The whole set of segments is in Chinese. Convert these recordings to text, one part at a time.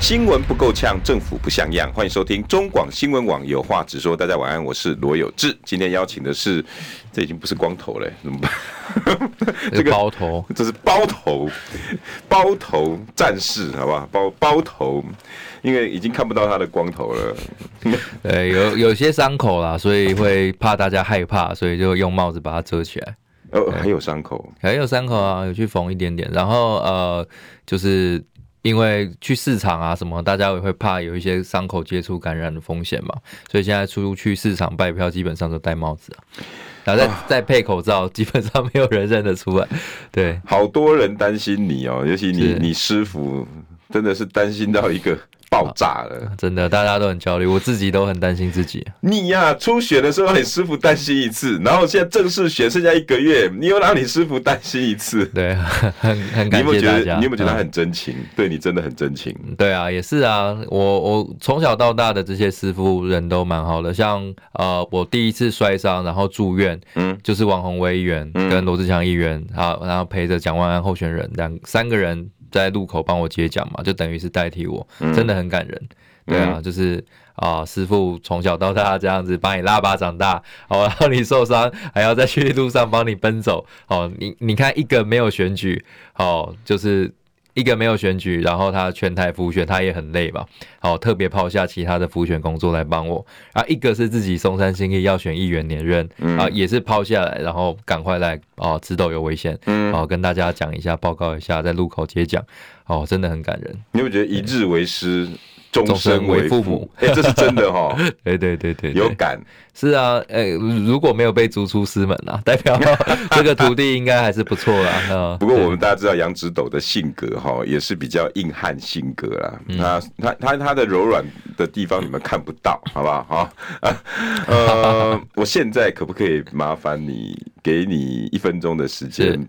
新闻不够呛，政府不像样。欢迎收听中广新闻网有话直说。大家晚安，我是罗有志。今天邀请的是，这已经不是光头了，怎么办？这个包头，这是包头，包头战士，好不好？包包头，因为已经看不到他的光头了。对，有有些伤口啦，所以会怕大家害怕，所以就用帽子把它遮起来。哦，还有伤口，还有伤口啊，有去缝一点点。然后呃，就是。因为去市场啊什么，大家也会怕有一些伤口接触感染的风险嘛，所以现在出去市场拜票基本上都戴帽子啊，然后再再配口罩，基本上没有人认得出来。对，好多人担心你哦，尤其你你师傅真的是担心到一个。爆炸了，真的，大家都很焦虑，我自己都很担心自己。你呀、啊，初选的时候让你师傅担心一次，然后现在正式选剩下一个月，你又让你师傅担心一次。对，很很感谢大家。你有没有觉得？你有没有觉得他很真情？嗯、对你真的很真情。对啊，也是啊，我我从小到大的这些师傅人都蛮好的，像呃，我第一次摔伤然后住院，嗯，就是王宏威议员跟罗志强议员，好，然后陪着蒋万安候选人两三个人。在路口帮我接奖嘛，就等于是代替我，真的很感人。嗯、对啊，就是啊，师傅从小到大这样子把你拉拔长大，哦，然后你受伤还要在去路上帮你奔走，哦，你你看一个没有选举，哦，就是。一个没有选举，然后他全台辅选，他也很累吧？好，特别抛下其他的辅选工作来帮我。啊，一个是自己松山新义要选议员连任，啊，也是抛下来，然后赶快来哦，直斗有危险，哦，跟大家讲一下，报告一下，在路口接讲，哦，真的很感人。你有觉得一日为师？终身为父母，哎、欸，这是真的哈！对对对对，有感是啊，哎、欸，如果没有被逐出师门啊，代表 这个徒弟应该还是不错啦。不过我们大家知道杨直斗的性格哈，也是比较硬汉性格啦。他他他他的柔软的地方你们看不到，好不好？哈，呃，我现在可不可以麻烦你给你一分钟的时间，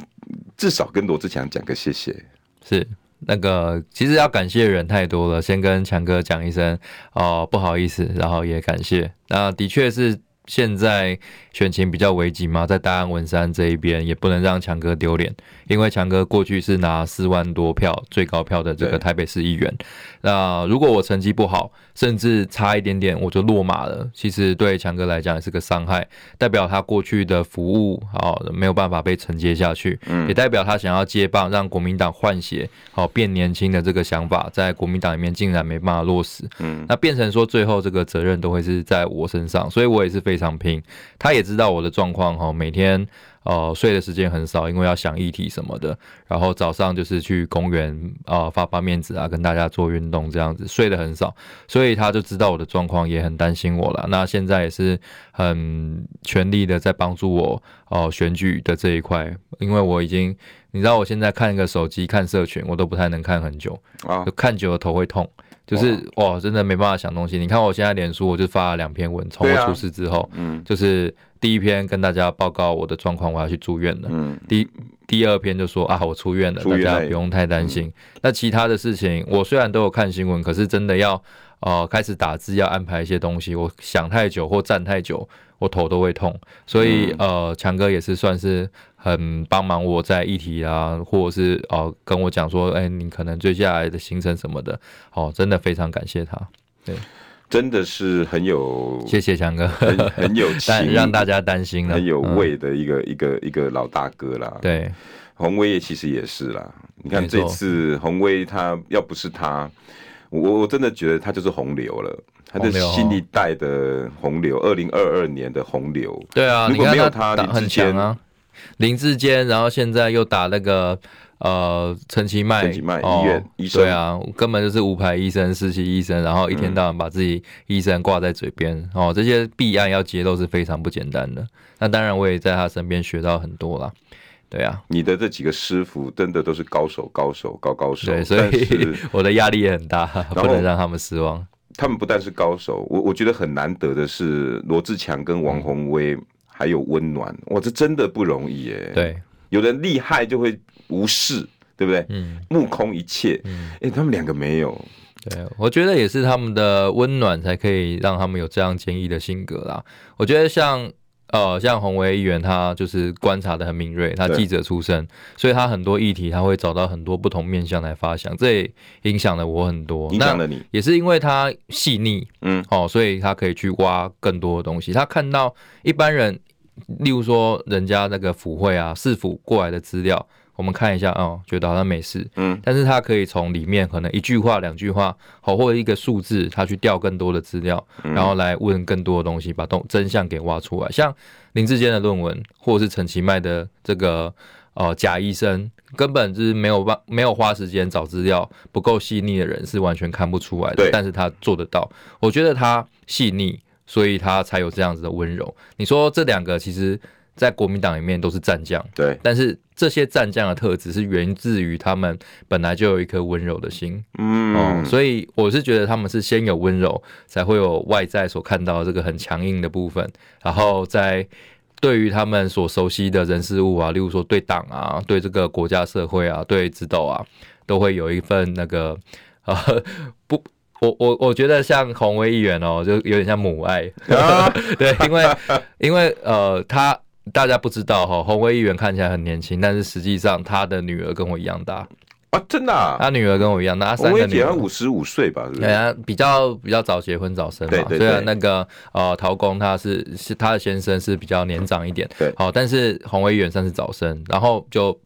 至少跟罗志强讲个谢谢？是。那个其实要感谢的人太多了，先跟强哥讲一声哦，不好意思，然后也感谢。那的确是现在选情比较危急嘛，在大安文山这一边也不能让强哥丢脸，因为强哥过去是拿四万多票最高票的这个台北市议员。那如果我成绩不好，甚至差一点点我就落马了，其实对强哥来讲也是个伤害，代表他过去的服务好没有办法被承接下去，也代表他想要接棒让国民党换血好变年轻的这个想法，在国民党里面竟然没办法落实，嗯，那变成说最后这个责任都会是在我身上，所以我也是非常拼，他也知道我的状况哈，每天。哦、呃，睡的时间很少，因为要想议题什么的。然后早上就是去公园啊、呃，发发面子啊，跟大家做运动这样子，睡得很少。所以他就知道我的状况，也很担心我了。那现在也是很全力的在帮助我哦、呃，选举的这一块，因为我已经，你知道，我现在看一个手机看社群，我都不太能看很久啊，就看久了头会痛。就是哇，真的没办法想东西。你看我现在脸书，我就发了两篇文，从我出事之后，嗯，就是第一篇跟大家报告我的状况，我要去住院了。嗯，第第二篇就说啊，我出院了，大家不用太担心。那其他的事情，我虽然都有看新闻，可是真的要呃开始打字，要安排一些东西，我想太久或站太久，我头都会痛。所以呃，强哥也是算是。很帮忙我在议题啊，或者是哦跟我讲说，哎，你可能接下来的行程什么的，哦，真的非常感谢他，对，真的是很有，谢谢强哥，很很有情，让大家担心了，很有味的一个、嗯、一个一个老大哥啦。对，鸿薇其实也是啦，你看这次鸿薇他要不是他，我我真的觉得他就是洪流了，他是新一代的洪流，二零二二年的洪流。对啊，如果没有他，你很强啊。林志坚，然后现在又打那个呃陈其迈，陈其迈医院医生，对啊，根本就是无牌医生、实习医生，然后一天到晚把自己医生挂在嘴边哦，这些弊案要揭露是非常不简单的。那当然，我也在他身边学到很多啦。对啊，你的这几个师傅真的都是高手，高手，高高手。对，所以 我的压力也很大，不能让他们失望。他们不但是高手，我我觉得很难得的是罗志强跟王鸿薇。还有温暖，哇，这真的不容易耶。对，有人厉害就会无视，对不对？嗯，目空一切。嗯，哎、欸，他们两个没有。对，我觉得也是他们的温暖才可以让他们有这样坚毅的性格啦。我觉得像。呃，像洪维议员，他就是观察的很敏锐，他记者出身，所以他很多议题他会找到很多不同面向来发想，这也影响了我很多。影响了你，也是因为他细腻，嗯，哦，所以他可以去挖更多的东西。他看到一般人，例如说人家那个府会啊、市府过来的资料。我们看一下哦，觉得好像没事，嗯，但是他可以从里面可能一句话、两句话，好或者一个数字，他去调更多的资料，然后来问更多的东西，把东真相给挖出来。像林志坚的论文，或者是陈其迈的这个呃假医生，根本就是没有办没有花时间找资料，不够细腻的人是完全看不出来的。对，但是他做得到，我觉得他细腻，所以他才有这样子的温柔。你说这两个其实。在国民党里面都是战将，对，但是这些战将的特质是源自于他们本来就有一颗温柔的心，嗯，哦，所以我是觉得他们是先有温柔，才会有外在所看到的这个很强硬的部分，然后在对于他们所熟悉的人事物啊，例如说对党啊，对这个国家社会啊，对指导啊，都会有一份那个呃不，我我我觉得像洪威议员哦，就有点像母爱，啊、对，因为因为呃他。大家不知道哈，洪威议员看起来很年轻，但是实际上他的女儿跟我一样大。啊，真的、啊，他女儿跟我一样大，鸿维姐五十五岁吧，是不是？对啊，比较比较早结婚早生嘛，对对对，虽然那个呃陶工他是是他的先生是比较年长一点，对，好，但是洪威议员算是早生，然后就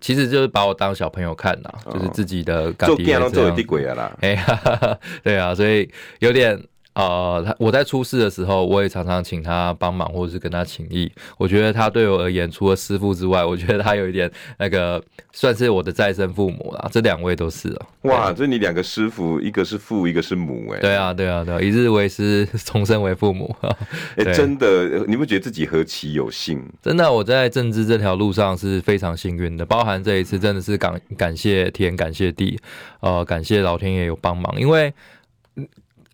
其实就是把我当小朋友看呐、哦，就是自己的感觉这样，啦，哎呀，对啊，所以有点。呃，他我在出事的时候，我也常常请他帮忙，或者是跟他请益。我觉得他对我而言，除了师傅之外，我觉得他有一点那个算是我的再生父母啦。这两位都是啊。哇，这你两个师傅，一个是父，一个是母，哎。对啊，对啊，对啊，一日为师，终身为父母。哎、欸，真的，你不觉得自己何其有幸？真的，我在政治这条路上是非常幸运的，包含这一次真的是感感谢天，感谢地，呃，感谢老天爷有帮忙，因为。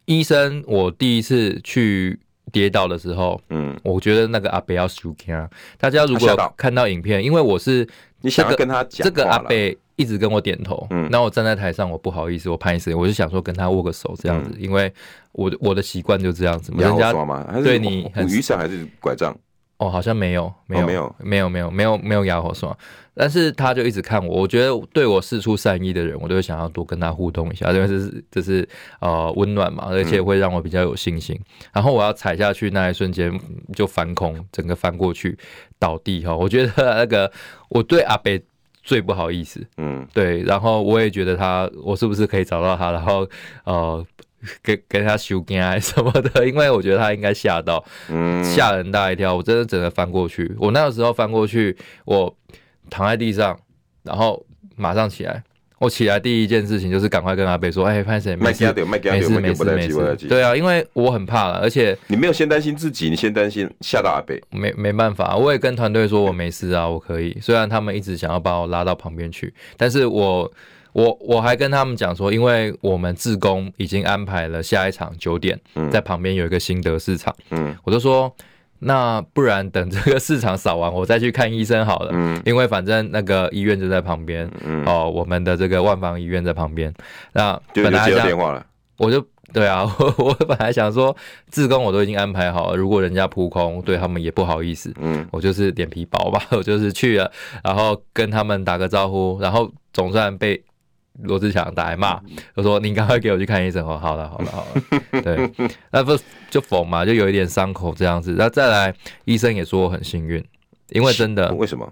医生，我第一次去跌倒的时候，嗯，我觉得那个阿伯要输啊。大家如果看到影片，因为我是、这个、你想要跟他讲，这个阿伯一直跟我点头，嗯，那我站在台上，我不好意思，我拍死，我就想说跟他握个手这样子，嗯、因为我的我的习惯就这样子嘛。人家对你很雨伞还是拐杖？哦，好像没有，没有，没有，没有，没有，没有，没有哑火是吗？但是他就一直看我，我觉得对我事出善意的人，我都会想要多跟他互动一下，因为这是这是呃温暖嘛，而且会让我比较有信心。然后我要踩下去那一瞬间就翻空，整个翻过去倒地哈。我觉得那个我对阿北最不好意思，嗯，对。然后我也觉得他，我是不是可以找到他，然后呃 给给他修根什么的，因为我觉得他应该吓到，嗯，吓人大一跳。我真的整个翻过去，我那个时候翻过去，我。躺在地上，然后马上起来。我起来第一件事情就是赶快跟阿贝说：“哎，潘神，没事，没事，没事，没事。”对啊，因为我很怕了，而且你没有先担心自己，你先担心吓到阿贝。没没办法，我也跟团队说我没事啊，我可以。虽然他们一直想要把我拉到旁边去，但是我我我还跟他们讲说，因为我们自工已经安排了下一场九点，在旁边有一个新德市场，嗯，我就说。那不然等这个市场扫完，我再去看医生好了。嗯，因为反正那个医院就在旁边。嗯，哦，我们的这个万方医院在旁边。那本来就接电话了，我就对啊，我 我本来想说，自工我都已经安排好了，如果人家扑空，对他们也不好意思。嗯，我就是脸皮薄吧，我就是去了，然后跟他们打个招呼，然后总算被。罗志祥打来骂，我说：“你赶快给我去看医生。”哦，好了，好了，好了。对，那不就缝嘛，就有一点伤口这样子。那再来，医生也说我很幸运，因为真的，为什么？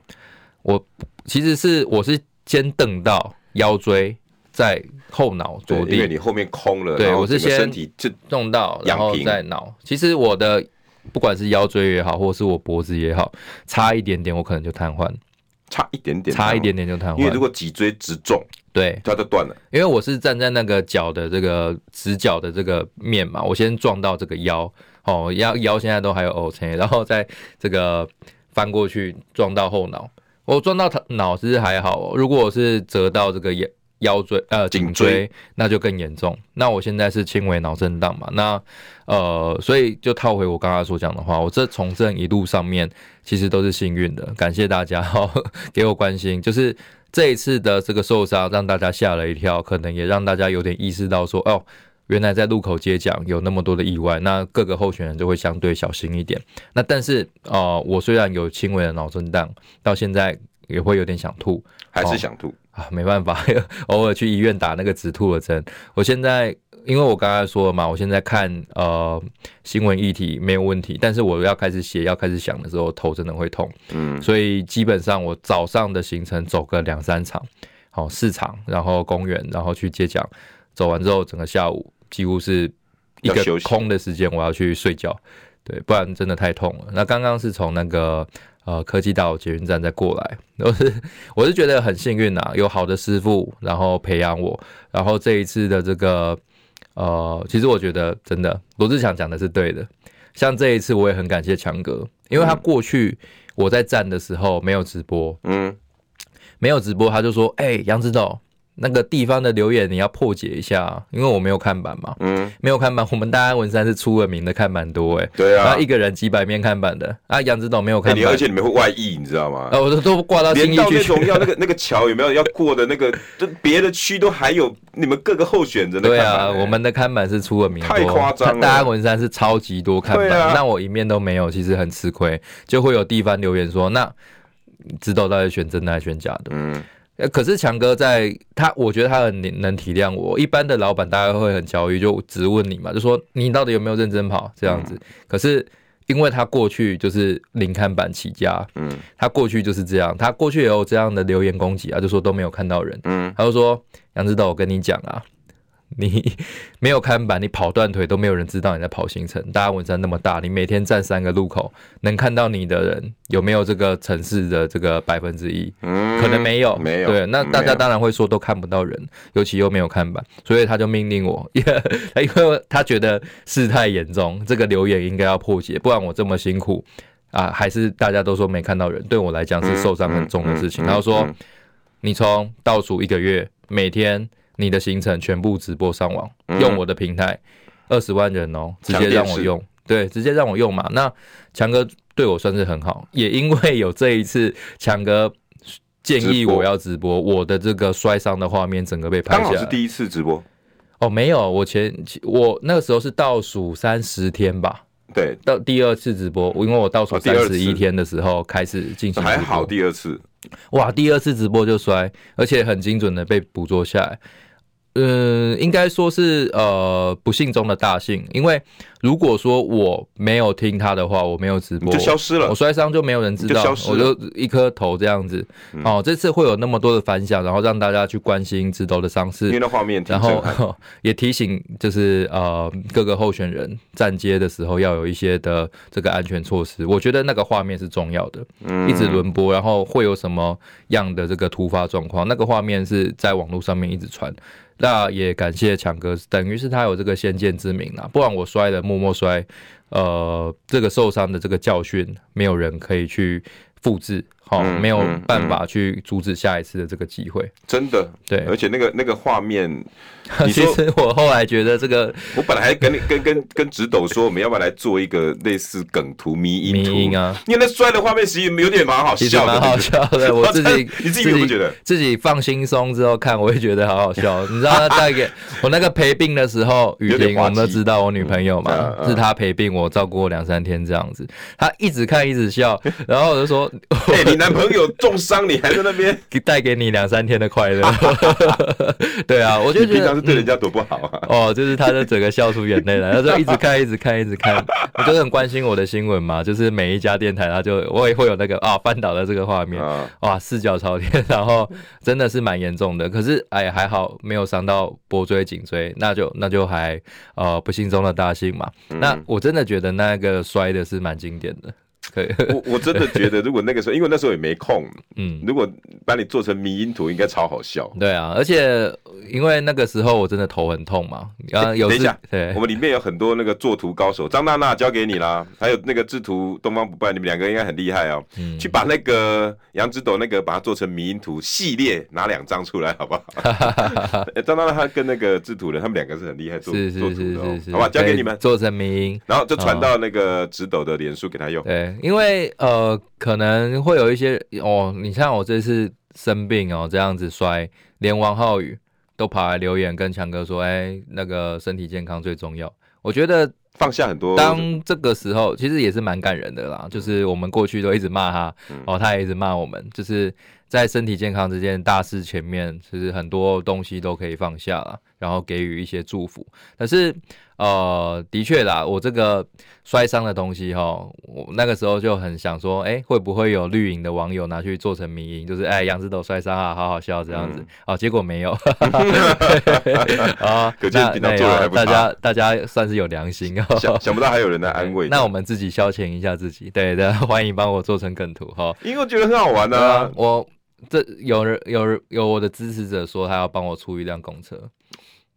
我其实是我是先蹬到腰椎，在后脑着地，因为你后面空了。对，我是先身体就弄到，然后再脑。其实我的不管是腰椎也好，或是我脖子也好，差一点点，我可能就瘫痪。差一点点，差一点点就瘫痪。因为如果脊椎直中，对，它就断了。因为我是站在那个脚的这个直角的这个面嘛，我先撞到这个腰，哦，腰腰现在都还有 OK，然后再这个翻过去撞到后脑。我撞到脑其实还好，哦如果我是折到这个腰椎呃颈椎，那就更严重。那我现在是轻微脑震荡嘛，那呃，所以就套回我刚刚所讲的话，我这从政一路上面其实都是幸运的，感谢大家哈 给我关心，就是这一次的这个受伤让大家吓了一跳，可能也让大家有点意识到说哦。原来在路口接奖有那么多的意外，那各个候选人就会相对小心一点。那但是哦、呃，我虽然有轻微的脑震荡，到现在也会有点想吐，还是想吐、哦、啊？没办法，偶尔去医院打那个止吐的针。我现在因为我刚才说了嘛，我现在看呃新闻议题没有问题，但是我要开始写要开始想的时候，头真的会痛。嗯，所以基本上我早上的行程走个两三场，好、哦、四场，然后公园，然后去接奖。走完之后，整个下午几乎是一个空的时间，我要去睡觉，对，不然真的太痛了。那刚刚是从那个呃科技岛捷运站再过来，我是我是觉得很幸运呐，有好的师傅，然后培养我，然后这一次的这个呃，其实我觉得真的罗志祥讲的是对的，像这一次我也很感谢强哥，因为他过去我在站的时候没有直播，嗯，没有直播，他就说，哎、欸，杨指导。那个地方的留言你要破解一下，因为我没有看板嘛，嗯，没有看板。我们大安文山是出了名的看板多哎，对啊，一个人几百面看板的啊，杨指导没有看板，而且你们会外溢，你知道吗？啊，我都都挂到新义区去，要那个 那个桥有没有要过的那个，就别的区都还有你们各个候选人的。对啊，我们的看板是出了名，太夸张了。大安文山是超级多看板，那我一面都没有，其实很吃亏，就会有地方留言说，那知道到底选真的还是选假的？嗯。可是强哥在他，我觉得他很能体谅我。一般的老板大概会很焦虑，就直问你嘛，就说你到底有没有认真跑这样子。可是因为他过去就是零看板起家，嗯，他过去就是这样，他过去也有这样的留言攻击啊，就说都没有看到人，嗯，他就说杨指导，我跟你讲啊。你 没有看板，你跑断腿都没有人知道你在跑行程。大家文山那么大，你每天站三个路口，能看到你的人有没有这个城市的这个百分之一？嗯，可能没有，没有。对，那大家当然会说都看不到人，尤其又没有看板，所以他就命令我，因为他觉得事态严重，这个留言应该要破解，不然我这么辛苦啊，还是大家都说没看到人，对我来讲是受伤很重的事情。然后说，你从倒数一个月每天。你的行程全部直播上网，用我的平台，二十万人哦，直接让我用，对，直接让我用嘛。那强哥对我算是很好，也因为有这一次，强哥建议我要直播，我的这个摔伤的画面整个被拍下来。刚好是第一次直播。哦，没有，我前我那个时候是倒数三十天吧，对，到第二次直播，因为我倒数三十一天的时候开始进行，还好第二次，哇，第二次直播就摔，而且很精准的被捕捉下来。嗯，应该说是呃不幸中的大幸，因为如果说我没有听他的话，我没有直播，就消失了，我摔伤就没有人知道，就我就一颗头这样子。嗯、哦，这次会有那么多的反响，然后让大家去关心直头的伤势，因为那画面，然后 也提醒就是呃各个候选人站街的时候要有一些的这个安全措施。我觉得那个画面是重要的，嗯，一直轮播，然后会有什么样的这个突发状况，那个画面是在网络上面一直传。那也感谢强哥，等于是他有这个先见之明啊，不然我摔了，默默摔，呃，这个受伤的这个教训，没有人可以去复制。哦，没有办法去阻止下一次的这个机会，真的对，而且那个那个画面，其实我后来觉得这个，我本来还跟你跟跟跟直斗说，我们要不要来做一个类似梗图、迷因图啊？因为那摔的画面其实有点蛮好笑的，蛮好笑的。我自己 你自己有没有觉得？自己放轻松之后看，我也觉得好好笑。你知道他带给我那个陪病的时候，雨婷我们都知道我女朋友嘛，是她陪病，我照顾我两三天这样子，她一直看一直笑，然后我就说，男朋友重伤，你还在那边 带给你两三天的快乐，对啊，我就觉得平常是对人家多不好啊。哦，就是他就整个笑出眼泪来，他就一直看，一直看，一直看。我就很关心我的新闻嘛，就是每一家电台，他就我也会有那个啊翻倒的这个画面，哇，四脚朝天，然后真的是蛮严重的。可是哎，还好没有伤到脖椎、颈椎，那就那就还呃不幸中的大幸嘛。那我真的觉得那个摔的是蛮经典的。可以。我我真的觉得，如果那个时候，因为那时候也没空，嗯，如果把你做成迷因图，应该超好笑。对啊，而且因为那个时候我真的头很痛嘛。等一下，对，我们里面有很多那个作图高手，张娜娜交给你啦，还有那个制图东方不败，你们两个应该很厉害哦。嗯，去把那个杨枝斗那个把它做成迷因图系列，拿两张出来好不好？张娜娜她跟那个制图人，他们两个是很厉害做做图的、哦，好吧，交给你们做成迷因，然后就传到那个直斗的脸书给他用。对，因为呃，可能会有一些哦，你像我这次生病哦，这样子摔，连王浩宇都跑来留言跟强哥说，哎、欸，那个身体健康最重要。我觉得放下很多，当这个时候其实也是蛮感人的啦。就是我们过去都一直骂他，哦，他也一直骂我们，就是在身体健康这件大事前面，其实很多东西都可以放下了，然后给予一些祝福。可是。呃，的确啦，我这个摔伤的东西哈，我那个时候就很想说，哎、欸，会不会有绿营的网友拿去做成迷因，就是哎，杨志斗摔伤啊，好好笑这样子。嗯、哦，结果没有。啊，可见平常做人还不差。大家大家算是有良心哦。想想不到还有人来安慰。那我们自己消遣一下自己，对的，欢迎帮我做成梗图哈。因为我觉得很好玩呢、啊啊。我这有人有人有我的支持者说他要帮我出一辆公车。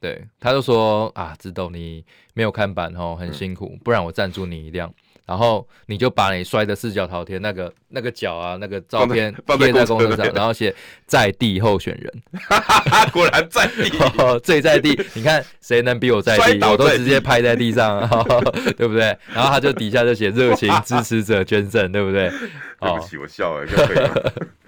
对，他就说啊，枝斗你没有看板哦，很辛苦，不然我赞助你一辆，然后你就把你摔的四脚朝天那个那个脚啊，那个照片贴在公车上，然后写在地候选人，果然在地，哦、最在地，你看谁能比我在地？我都直接拍在地上，对不对？然后他就底下就写热情支持者捐赠，对不对？对不起，我笑了，可以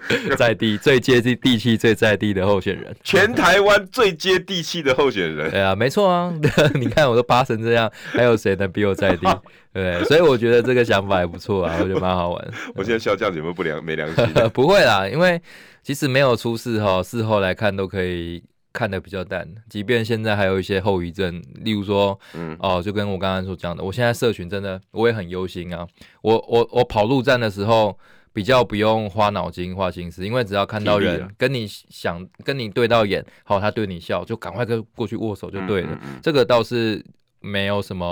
在地最接地地气、最在地的候选人，全台湾最接地气的候选人。对啊，没错啊，你看我都扒成这样，还有谁能比我在地？对，所以我觉得这个想法还不错啊，我觉得蛮好玩。我现在笑这样子有没有不良没良心？不会啦，因为其实没有出事哈，事后来看都可以看得比较淡。即便现在还有一些后遗症，例如说，嗯，哦，就跟我刚刚所讲的，我现在社群真的我也很忧心啊。我我我跑路站的时候。比较不用花脑筋、花心思，因为只要看到人跟你想跟你对到眼，好，他对你笑，就赶快跟过去握手就对了。嗯嗯嗯，这个倒是没有什么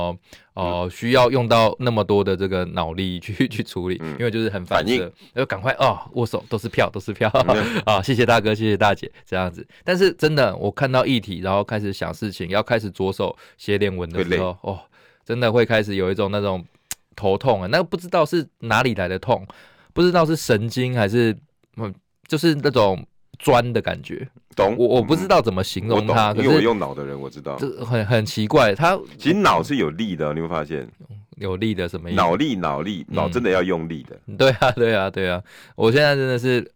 哦、呃，需要用到那么多的这个脑力去去处理，因为就是很反射，就赶快哦握手，都是票，都是票啊、哦！谢谢大哥，谢谢大姐，这样子。但是真的，我看到议题，然后开始想事情，要开始着手写点文的时候，哦，真的会开始有一种那种头痛啊，那个不知道是哪里来的痛。不知道是神经还是嗯，就是那种钻的感觉。懂我，我不知道怎么形容它。因为我用脑的人，我知道。这很很奇怪，它其实脑是有力的，你会发现有力的什么意思？脑力，脑力，脑真的要用力的。对啊，对啊，对啊！我现在真的是。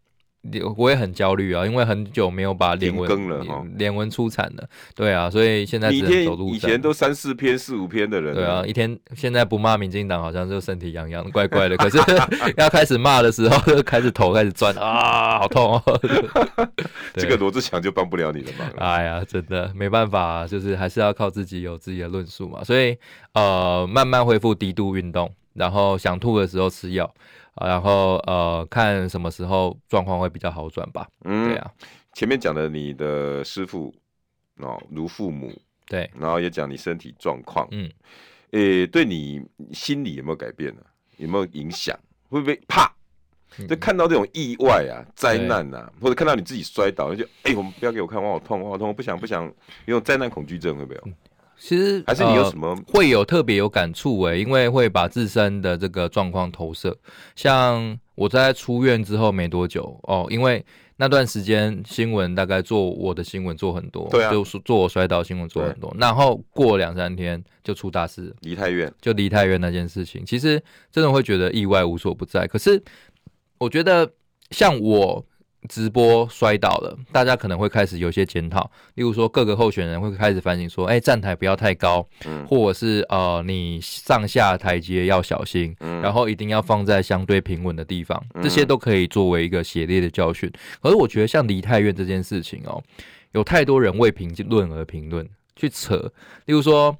我也很焦虑啊，因为很久没有把连文更了哈，连文出产了，对啊，所以现在只能走路。以前都三四篇、四五篇的人，对啊，一天现在不骂民进党，好像就身体痒痒，怪怪的。可是 要开始骂的时候，就 开始头开始转啊，好痛哦。这个罗志祥就帮不了你了。哎呀，真的没办法啊，就是还是要靠自己有自己的论述嘛。所以呃，慢慢恢复低度运动，然后想吐的时候吃药。然后呃，看什么时候状况会比较好转吧。嗯，对啊。前面讲的你的师傅哦，如父母，对。然后也讲你身体状况，嗯，诶，对你心理有没有改变呢？有没有影响？会不会怕？就看到这种意外啊、灾难啊，或者看到你自己摔倒，就哎，我们不要给我看，我好痛，我好痛，我不想不想，有灾难恐惧症会不会有？其实还是你有什么、呃、会有特别有感触诶，因为会把自身的这个状况投射。像我在出院之后没多久哦，因为那段时间新闻大概做我的新闻做很多，对啊，就是做我摔倒新闻做很多。然后过两三天就出大事，离太远就离太远那件事情，其实真的会觉得意外无所不在。可是我觉得像我。直播摔倒了，大家可能会开始有些检讨，例如说各个候选人会开始反省说，哎、欸，站台不要太高，嗯，或者是呃，你上下台阶要小心，嗯，然后一定要放在相对平稳的地方，这些都可以作为一个血泪的教训。可是我觉得像梨泰院这件事情哦，有太多人为评论而评论，去扯，例如说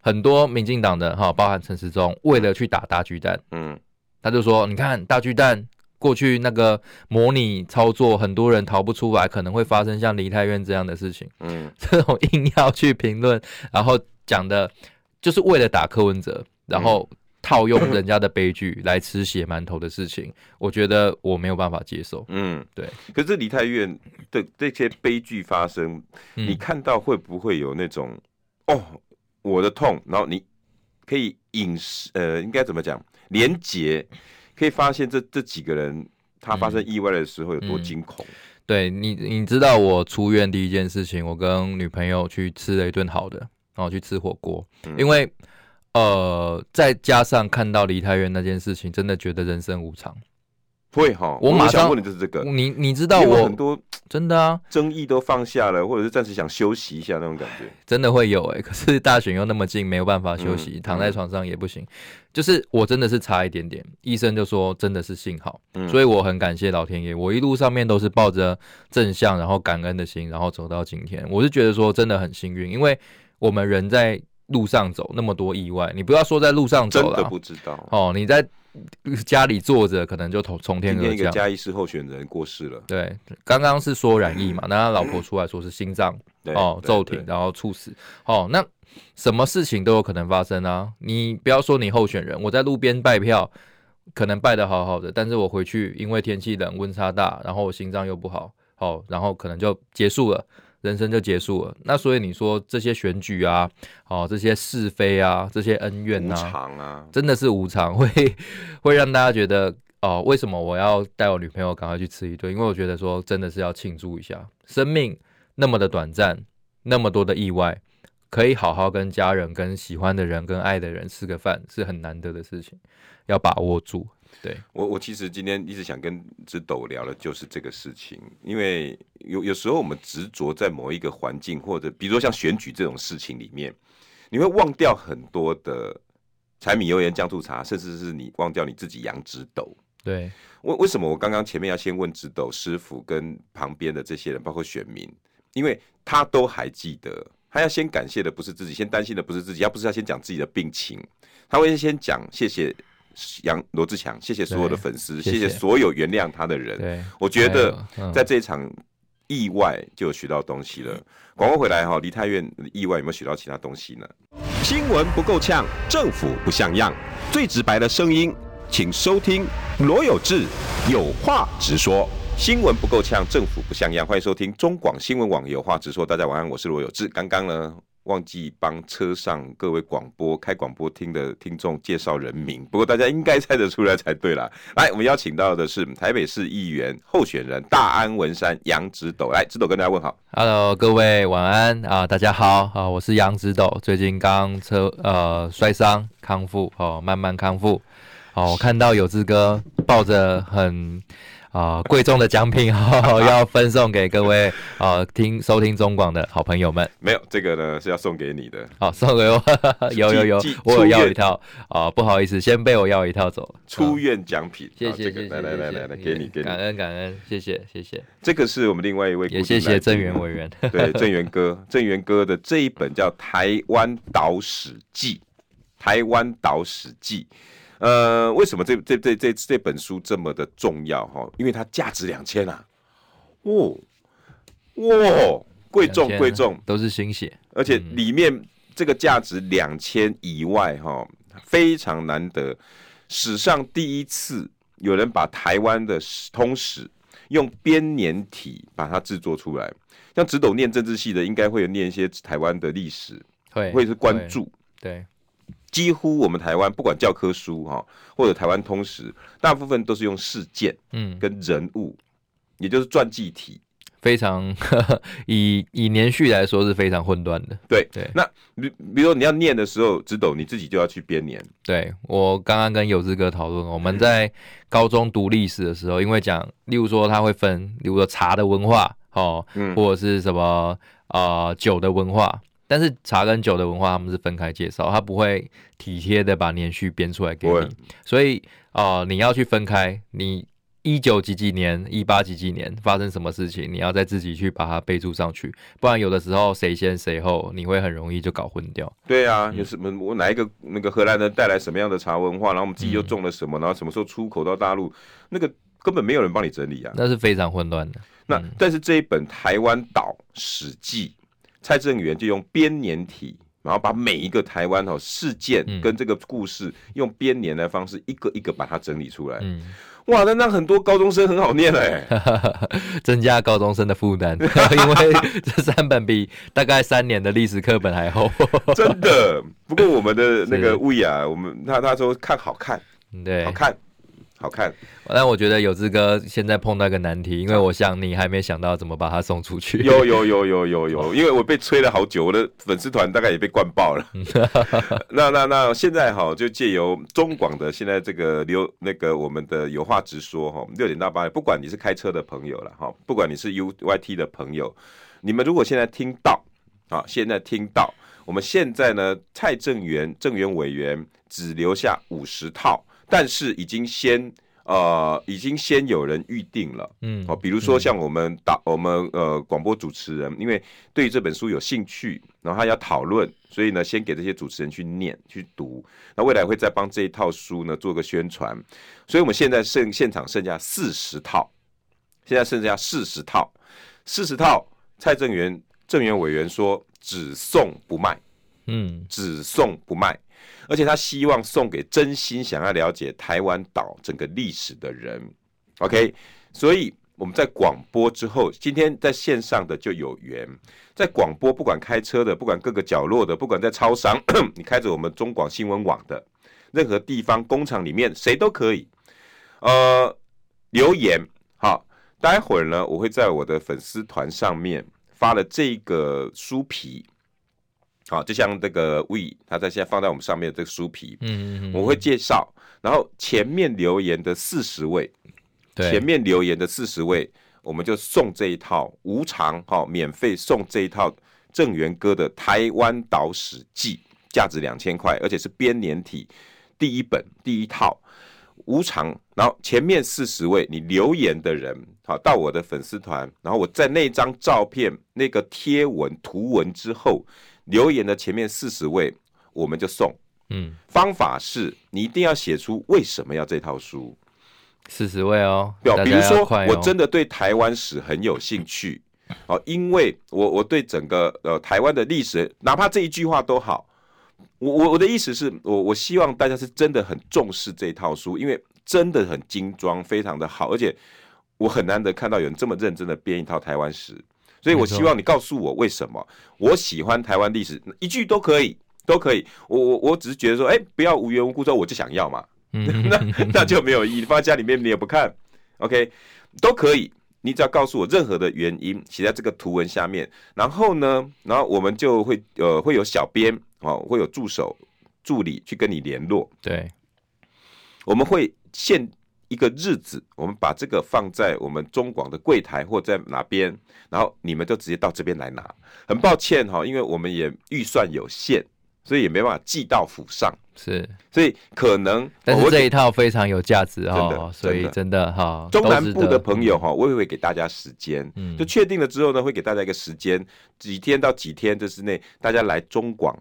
很多民进党的哈，包含陈时中，为了去打大巨蛋，嗯，他就说，你看大巨蛋。过去那个模拟操作，很多人逃不出来，可能会发生像梨泰院这样的事情。嗯，这种硬要去评论，然后讲的，就是为了打柯文哲，然后。嗯套用人家的悲剧来吃血馒头的事情，我觉得我没有办法接受。嗯，对。可是梨泰院的这些悲剧发生，嗯你看到会不会有那种哦，我的痛，然后你可以引呃，应该怎么讲？连结可以发现这这几个人他发生意外的时候有多惊恐。嗯对你，你知道我出院第一件事情，我跟女朋友去吃了一顿好的，然后去吃火锅，嗯、因为呃，再加上看到梨泰院那件事情，真的觉得人生无常。会哈，我马上问的就是这个。你你知道我很多真的啊，争议都放下了，或者是暂时想休息一下那种感觉，真的会有哎、欸。可是大选又那么近，没有办法休息，嗯、躺在床上也不行。嗯、就是我真的是差一点点，医生就说真的是幸好，嗯、所以我很感谢老天爷。我一路上面都是抱着正向，然后感恩的心，然后走到今天。我是觉得说真的很幸运，因为我们人在路上走那么多意外，你不要说在路上走了，真的不知道哦，你在。家里坐着，可能就从从天而降。今天一个嘉义市候选人过世了。对，刚刚是说染疫嘛，那他老婆出来说是心脏哦骤停，然后猝死。哦，那什么事情都有可能发生啊！你不要说你候选人，我在路边拜票，可能拜的好好的，但是我回去因为天气冷，温差大，然后我心脏又不好，哦，然后可能就结束了。人生就结束了，那所以你说这些选举啊，哦，这些是非啊，这些恩怨啊，无常啊，真的是无常，会会让大家觉得哦，为什么我要带我女朋友赶快去吃一顿？因为我觉得说真的是要庆祝一下，生命那么的短暂，那么多的意外，可以好好跟家人、跟喜欢的人、跟爱的人吃个饭，是很难得的事情，要把握住。对我，我其实今天一直想跟直斗聊的就是这个事情，因为有有时候我们执着在某一个环境，或者比如说像选举这种事情里面，你会忘掉很多的柴米油盐酱醋茶，甚至是你忘掉你自己杨直斗。对，为为什么我刚刚前面要先问直斗师傅跟旁边的这些人，包括选民，因为他都还记得，他要先感谢的不是自己，先担心的不是自己，他不是要先讲自己的病情，他会先讲谢谢。杨罗志强，谢谢所有的粉丝，谢谢所有原谅他的人。我觉得在这一场意外就有学到东西了。广告回来哈，梨泰院意外有没有学到其他东西呢？新闻不够呛，政府不像样，最直白的声音，请收听罗有志有话直说。新闻不够呛，政府不像样，欢迎收听中广新闻网有话直说。大家晚安，我是罗有志。刚刚呢？忘记帮车上各位广播开广播厅的听众介绍人名，不过大家应该猜得出来才对啦。来，我们邀请到的是台北市议员候选人大安文山杨直斗，来，直斗跟大家问好。Hello，各位晚安啊，大家好啊，我是杨直斗，最近刚车呃摔伤康复哦，慢慢康复哦。我看到有志哥抱着很。啊，贵重的奖品 哦，要分送给各位啊，听收听中广的好朋友们。没有这个呢，是要送给你的。好，送给我。有有有，我有要一套啊，不好意思，先被我要一套走了。出院奖品，谢谢谢谢，来来来来来，给你给你，感恩感恩，谢谢谢谢。这个是我们另外一位，也谢谢郑源委员。对，郑源哥，郑源哥的这一本叫《台湾岛史记》，台湾岛史记。呃，为什么这这这这这本书这么的重要哈？因为它价值两千啊！哦，哇，贵重贵重，都是心血，而且里面这个价值两千以外哈，非常难得，史上第一次有人把台湾的通史用编年体把它制作出来。像只懂念政治系的，应该会有念一些台湾的历史，会会是关注，对。几乎我们台湾不管教科书哈，或者台湾通史，大部分都是用事件，嗯，跟人物，嗯、也就是传记体，非常呵呵 以以年序来说是非常混乱的。对对，对那比比如说你要念的时候，直斗你自己就要去编年。对，我刚刚跟有志哥讨论，我们在高中读历史的时候，因为讲，例如说他会分，例如说茶的文化，哦，嗯、或者是什么啊、呃、酒的文化。但是茶跟酒的文化，他们是分开介绍，他不会体贴的把年序编出来给你，所以啊、呃，你要去分开，你一九几几年、一八几几年发生什么事情，你要再自己去把它备注上去，不然有的时候谁先谁后，你会很容易就搞混掉。对啊，有什么我哪一个那个荷兰人带来什么样的茶文化，然后我们自己又种了什么，然后什么时候出口到大陆，那个根本没有人帮你整理啊，那是非常混乱的。那、嗯、但是这一本《台湾岛史记》。蔡正元就用编年体然后把每一个台湾哦事件跟这个故事用编年的方式一个一个把它整理出来。嗯，哇，那那很多高中生很好念哎，增加高中生的负担，因为这三本比大概三年的历史课本还厚。真的，不过我们的那个魏啊，我们他他说看好看，对，好看。好看，但我觉得有志哥现在碰到一个难题，因为我想你还没想到怎么把它送出去。有有有有有有，因为我被催了好久，我的粉丝团大概也被灌爆了。那那那现在哈，就借由中广的现在这个留那个我们的有话直说哈，六点到八点，不管你是开车的朋友了哈，不管你是 U Y T 的朋友，你们如果现在听到啊，现在听到，我们现在呢，蔡正元正元委员只留下五十套。但是已经先呃，已经先有人预定了，嗯，好，比如说像我们打、嗯、我们呃广播主持人，因为对这本书有兴趣，然后他要讨论，所以呢，先给这些主持人去念去读，那未来会再帮这一套书呢做个宣传，所以我们现在剩现场剩下四十套，现在剩下四十套，四十套，蔡正元正元委员说只送不卖，嗯，只送不卖。而且他希望送给真心想要了解台湾岛整个历史的人，OK？所以我们在广播之后，今天在线上的就有缘，在广播不管开车的，不管各个角落的，不管在超商，你开着我们中广新闻网的，任何地方工厂里面谁都可以，呃，留言好，待会儿呢，我会在我的粉丝团上面发了这个书皮。好，就像这个 We，它在现在放在我们上面的这个书皮，嗯嗯，我会介绍，然后前面留言的四十位，对，前面留言的四十位，我们就送这一套无偿，好，免费送这一套郑元哥的《台湾岛史记》，价值两千块，而且是编年体第一本第一套，无偿。然后前面四十位你留言的人，好，到我的粉丝团，然后我在那张照片那个贴文图文之后。留言的前面四十位，我们就送。嗯，方法是你一定要写出为什么要这套书。四十位哦，表比如说我真的对台湾史很有兴趣，哦，因为我我对整个呃台湾的历史，哪怕这一句话都好。我我我的意思是我我希望大家是真的很重视这套书，因为真的很精装，非常的好，而且我很难得看到有人这么认真的编一套台湾史。所以，我希望你告诉我为什么我喜欢台湾历史，一句都可以，都可以。我我我只是觉得说，哎、欸，不要无缘无故说我就想要嘛，那那就没有意义。放在家里面你也不看，OK，都可以。你只要告诉我任何的原因，写在这个图文下面。然后呢，然后我们就会呃会有小编哦，会有助手助理去跟你联络。对，我们会现。一个日子，我们把这个放在我们中广的柜台或在哪边，然后你们就直接到这边来拿。很抱歉哈，因为我们也预算有限，所以也没办法寄到府上。是，所以可能，但是这一套非常有价值哈，真的，所以真的哈。中南部的朋友哈，我也会给大家时间，嗯，就确定了之后呢，会给大家一个时间，几天到几天这之内，大家来中广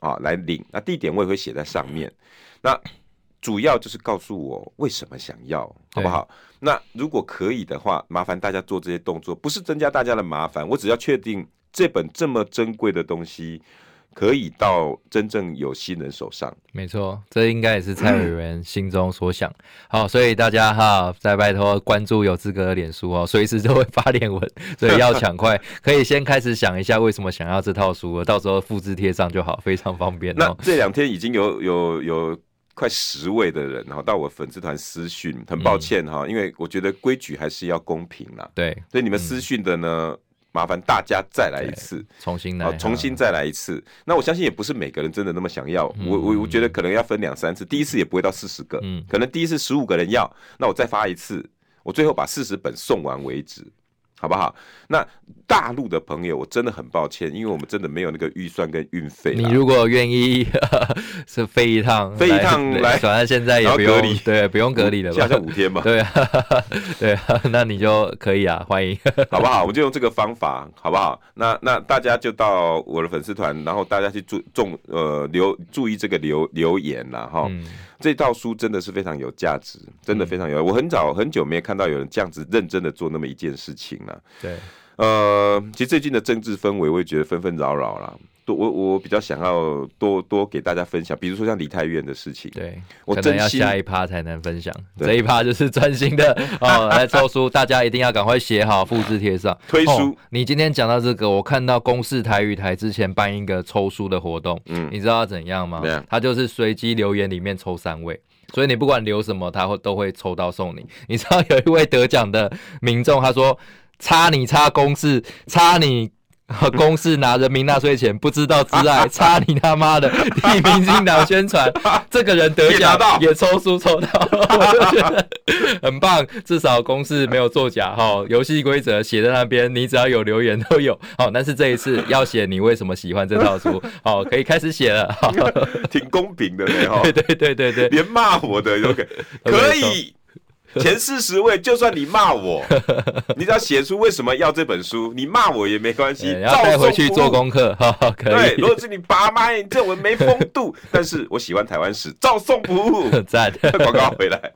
啊来领，那地点我也会写在上面，那。主要就是告诉我为什么想要，好不好？那如果可以的话，麻烦大家做这些动作，不是增加大家的麻烦，我只要确定这本这么珍贵的东西可以到真正有心人手上。没错，这应该也是蔡委员心中所想。好，所以大家哈，再拜托关注有资格的脸书哦，随时都会发脸文，所以要抢快，可以先开始想一下为什么想要这套书，到时候复制贴上就好，非常方便。那这两天已经有有有。快十位的人，然后到我粉丝团私讯，很抱歉哈，嗯、因为我觉得规矩还是要公平啦。对，所以你们私讯的呢，嗯、麻烦大家再来一次，重新来，重新再来一次。那我相信也不是每个人真的那么想要，嗯、我我我觉得可能要分两三次，第一次也不会到四十个，嗯，可能第一次十五个人要，那我再发一次，我最后把四十本送完为止。好不好？那大陆的朋友，我真的很抱歉，因为我们真的没有那个预算跟运费。你如果愿意 是飞一趟，飞一趟来，反正现在也不用隔离，对，不用隔离了，下下五天吧。对啊，对啊，那你就可以啊，欢迎，好不好？我们就用这个方法，好不好？那那大家就到我的粉丝团，然后大家去注重呃留注意这个留留言了。哈。嗯这套书真的是非常有价值，真的非常有。嗯、我很早很久没有看到有人这样子认真的做那么一件事情了。对，呃，其实最近的政治氛围，我也觉得纷纷扰扰啦。多我我比较想要多多给大家分享，比如说像梨泰院的事情。对，我真要下一趴才能分享，这一趴就是专心的 哦来抽书，大家一定要赶快写好，复制贴上 推书、哦。你今天讲到这个，我看到公视台语台之前办一个抽书的活动，嗯，你知道怎样吗？他就是随机留言里面抽三位，所以你不管留什么，他会都会抽到送你。你知道有一位得奖的民众，他说：“插你差公式，差你。”公式拿人民纳税钱，不知道自爱，差你他妈的替民进党宣传，这个人得奖也抽书抽到，我就觉得。很棒，至少公式没有作假哈，游戏规则写在那边，你只要有留言都有，好，但是这一次要写你为什么喜欢这套书，好，可以开始写了，挺公平的嘞哈，对对对对对，连骂我的都可以，可以。前四十位，就算你骂我，你只要写出为什么要这本书，你骂我也没关系，要带回去做功课。可以。对，如果是你爸妈，这文没风度，但是我喜欢台湾史，照送不误。赞。广告回来，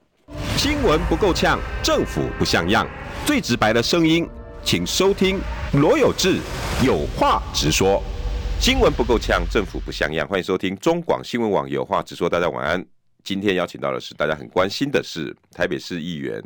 新闻不够呛，政府不像样，最直白的声音，请收听罗有志有话直说。新闻不够呛，政府不像样，欢迎收听中广新闻网有话直说。大家晚安。今天邀请到的是大家很关心的是台北市议员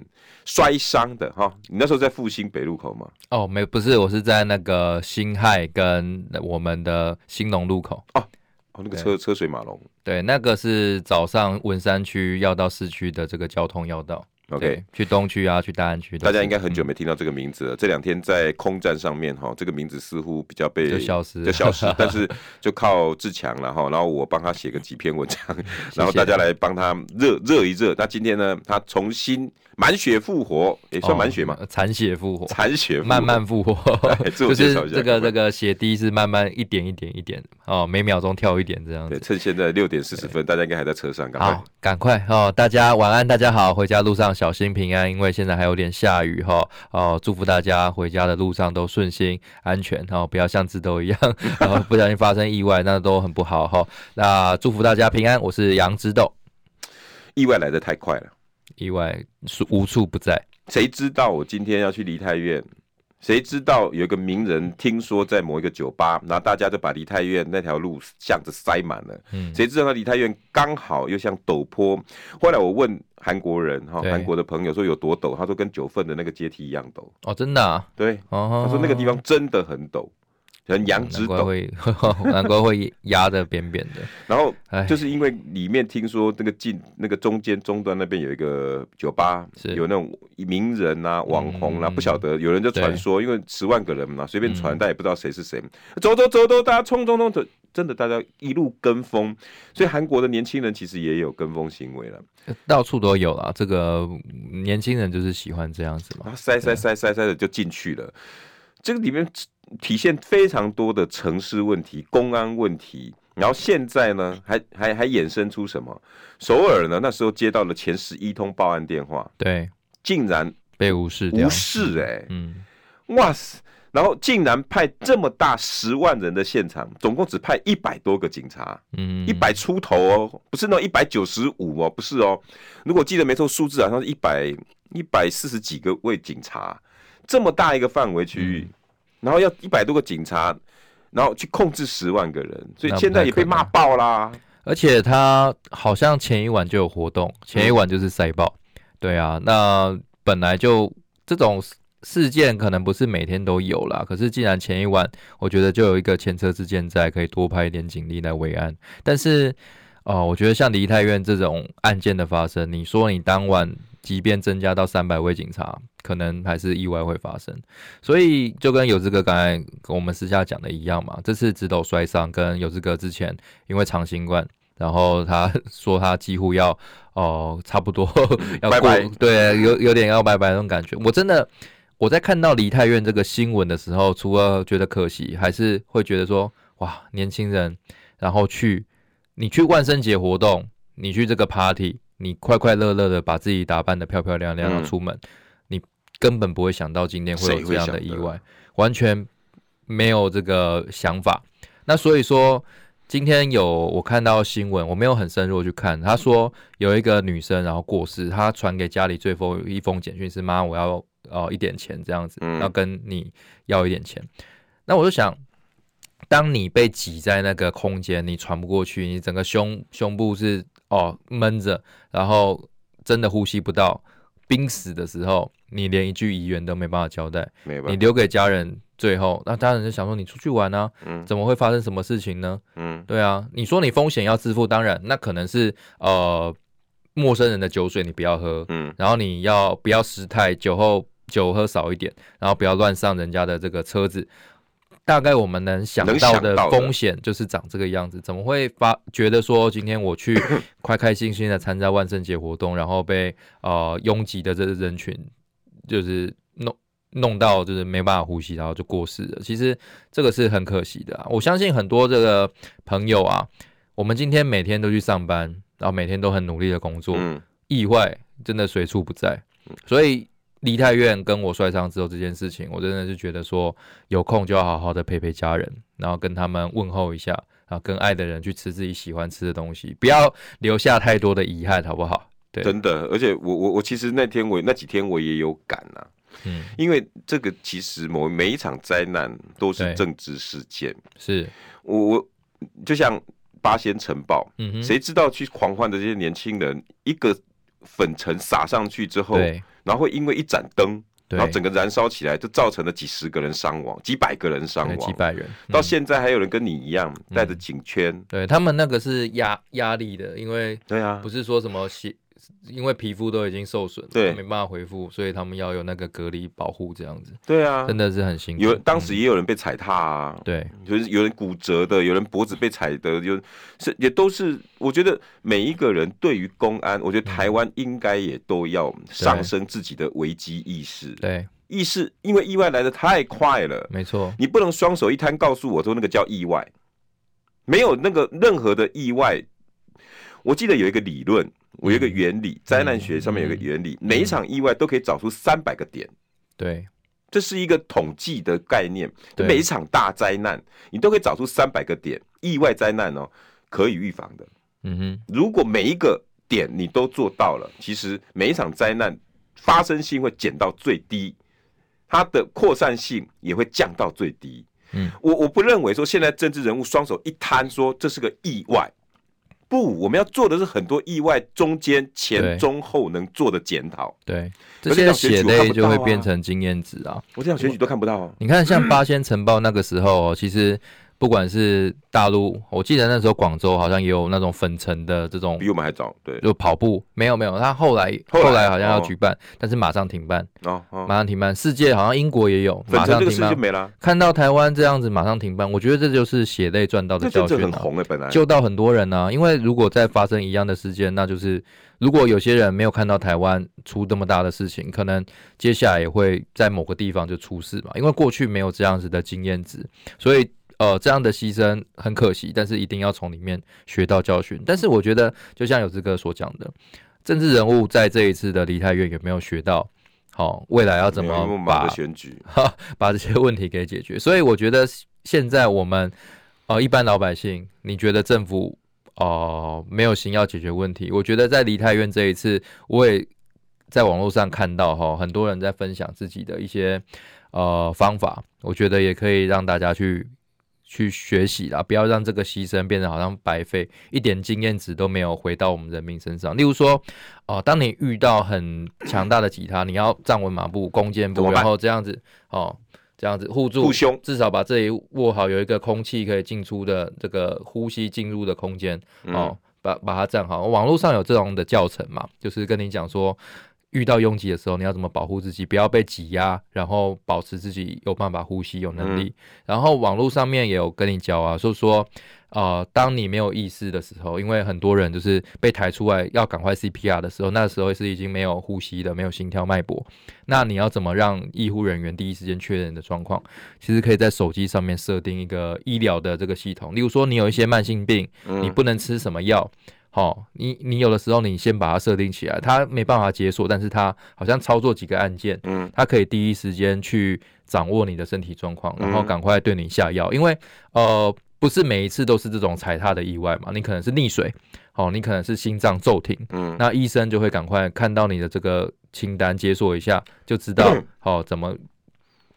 摔伤的哈，你那时候在复兴北路口吗？哦，没，不是，我是在那个新亥跟我们的兴隆路口哦，哦，那个车车水马龙，对，那个是早上文山区要到市区的这个交通要道。OK，去东区啊，去大安区。大家应该很久没听到这个名字了。嗯、这两天在空战上面哈，这个名字似乎比较被就消失，就消失。但是就靠志强了哈，然后我帮他写个几篇文章，然后大家来帮他热热一热。那今天呢，他重新满血复活，也算满血嘛，残、哦、血复活，残血慢慢复活。就是这个这个血滴是慢慢一点一点一点哦，每秒钟跳一点这样子。对，趁现在六点四十分，大家应该还在车上，赶快好，赶快哦！大家晚安，大家好，回家路上。小心平安，因为现在还有点下雨哈。哦，祝福大家回家的路上都顺心安全哈，不要像智斗一样，然 后不小心发生意外，那都很不好哈。那祝福大家平安，我是杨智斗。意外来的太快了，意外是无处不在。谁知道我今天要去梨泰院？谁知道有一个名人听说在某一个酒吧，然后大家就把梨泰院那条路巷子塞满了。嗯，谁知道那梨泰院刚好又像陡坡。后来我问韩国人哈，韩国的朋友说有多陡？他说跟九份的那个阶梯一样陡。哦，真的啊？对，他说那个地方真的很陡。很杨枝斗，难怪会，难怪会压的扁扁的。然后就是因为里面听说那个进那个中间终端那边有一个酒吧，有那种名人啊、网红啊，不晓得有人就传说，因为十万个人嘛，随便传，但也不知道谁是谁。走走走走，大家冲冲冲走，真的大家一路跟风，所以韩国的年轻人其实也有跟风行为了，到处都有啦。这个年轻人就是喜欢这样子嘛，塞塞塞塞塞的就进去了。这个里面。体现非常多的城市问题、公安问题，然后现在呢，还还还衍生出什么？首尔呢，那时候接到了前十一通报案电话，对，竟然被无视，无视哎，嗯，哇塞，然后竟然派这么大十万人的现场，总共只派一百多个警察，嗯，一百出头哦，不是那一百九十五哦，不是哦，如果记得没错，数字好像是一百一百四十几个位警察，这么大一个范围区域。嗯然后要一百多个警察，然后去控制十万个人，所以现在也被骂爆啦。而且他好像前一晚就有活动，前一晚就是塞爆。嗯、对啊，那本来就这种事件可能不是每天都有啦，可是既然前一晚我觉得就有一个前车之鉴在，可以多派一点警力来维安。但是哦、呃，我觉得像梨泰院这种案件的发生，你说你当晚。即便增加到三百位警察，可能还是意外会发生。所以就跟有志哥刚才跟我们私下讲的一样嘛，这次直斗摔伤跟有志哥之前因为长新冠，然后他说他几乎要哦、呃、差不多要过拜拜，对，有有点要拜拜那种感觉。我真的我在看到梨泰院这个新闻的时候，除了觉得可惜，还是会觉得说哇，年轻人，然后去你去万圣节活动，你去这个 party。你快快乐乐的把自己打扮的漂漂亮亮的出门，嗯，你根本不会想到今天会有这样的意外，完全没有这个想法。那所以说，今天有我看到新闻，我没有很深入去看。他说有一个女生然后过世，她传给家里最后一封简讯是：妈，我要呃一点钱这样子，嗯要跟你要一点钱。那我就想，当你被挤在那个空间，你喘不过去，你整个胸胸部是哦闷着，然后真的呼吸不到，濒死的时候，你连一句遗言都没办法交代，没办法你留给家人。最后，那家人就想说，你出去玩啊，嗯怎么会发生什么事情呢？嗯对啊，你说你风险要自负，当然，那可能是呃陌生人的酒水你不要喝，嗯然后你要不要失态，酒后酒喝少一点，然后不要乱上人家的这个车子。大概我们能想到的风险就是长这个样子，怎么会发觉得说今天我去 开开心心的参加万圣节活动，然后被呃拥挤的这个人群就是弄。弄到就是没办法呼吸，然后就过世了。其实这个是很可惜的啊。我相信很多这个朋友啊，我们今天每天都去上班，然后每天都很努力的工作，嗯意外真的随处不在。所以梨泰院跟我摔伤之后这件事情，我真的是觉得说有空就要好好的陪陪家人，然后跟他们问候一下，然后跟爱的人去吃自己喜欢吃的东西，不要留下太多的遗憾，好不好？对，真的，而且我我我其实那天我那几天我也有感呐、啊。嗯，因为这个其实某每一场灾难都是政治事件。是，我我就像八仙城堡，嗯哼，谁知道去狂欢的这些年轻人，一个粉尘撒上去之后，然后会因为一盏灯，然后整个燃烧起来，就造成了几十个人伤亡，几百个人伤亡，几百人，到嗯现在还有人跟你一样带着颈圈，对他们那个是压压力的，因为对啊。不，是说什么血，因为皮肤都已经受损了，对。没办法恢复，所以他们要有那个隔离保护，这样子。对啊，真的是很辛苦。有当时嗯。也有人被踩踏啊，对。就是有人骨折的，有人脖子被踩的，有是也都是。我觉得每一个人对于公安，我觉得台湾应该也都要上升自己的危机意识。对，意识，因为意外来的太快了，没错，你不能双手一摊告诉我说那个叫意外，没有那个任何的意外。我记得有一个理论，我有一个原理，灾难学上面有一个原理，每一场意外都可以找出三百个点。对这是一个统计的概念，每一场大灾难，你都可以找出三百个点，意外灾难哦，可以预防的。嗯哼，如果每一个点你都做到了，其实每一场灾难发生性会减到最低，它的扩散性也会降到最低。嗯，我我不认为说现在政治人物双手一摊说这是个意外，不，我们要做的是很多意外中间前中后能做的检讨。对，这些血泪就会变成经验值啊。我这样选举都看不到啊。你看，像八仙城报那个时候、哦，其实不管是大陆，我记得那时候广州好像也有那种粉尘的这种比，我们还早，对，就跑步，没有没有，他后来后来好像要哦举办，但是马上停办，哦哦，马上停办。世界好像英国也有，马上停办。没了，看到台湾这样子，马上停办，我觉得这就是血泪赚到的教训啊。红的本来救到很多人呢、啊，因为如果再发生一样的事件，那就是如果有些人没有看到台湾出这么大的事情，可能接下来也会在某个地方就出事嘛。因为过去没有这样子的经验值，所以呃这样的牺牲很可惜，但是一定要从里面学到教训。但是我觉得，就像有志哥所讲的，政治人物在这一次的梨泰院有没有学到？好、未来要怎么把选举？哈，把这些问题给解决。所以我觉得现在我们呃一般老百姓，你觉得政府哦、呃、没有心要解决问题？我觉得在梨泰院这一次，我也在网络上看到哈，很多人在分享自己的一些呃方法，我觉得也可以让大家去。去学习啦，不要让这个牺牲变得好像白费，一点经验值都没有回到我们人民身上。例如说，哦、呃，当你遇到很强大的吉他，你要站稳马步、弓箭步，然后这样子，哦，这样子护住护胸，至少把这里握好，有一个空气可以进出的这个呼吸进入的空间，哦，嗯、把把它站好。网络上有这种的教程嘛，就是跟你讲说。遇到拥挤的时候，你要怎么保护自己，不要被挤压，然后保持自己有办法呼吸、有能力。嗯、然后网络上面也有跟你教啊，说说，呃，当你没有意识的时候，因为很多人就是被抬出来要赶快 CPR 的时候，那时候是已经没有呼吸的，没有心跳脉搏。那你要怎么让医护人员第一时间确认的状况？其实可以在手机上面设定一个医疗的这个系统，例如说你有一些慢性病，嗯、你不能吃什么药。好、哦，你你有的时候你先把它设定起来，它没办法解锁，但是它好像操作几个按键，嗯，它可以第一时间去掌握你的身体状况，然后赶快对你下药。因为呃，不是每一次都是这种踩踏的意外嘛，你可能是溺水，哦，你可能是心脏骤停，嗯，那医生就会赶快看到你的这个清单解锁一下，就知道好、哦、怎么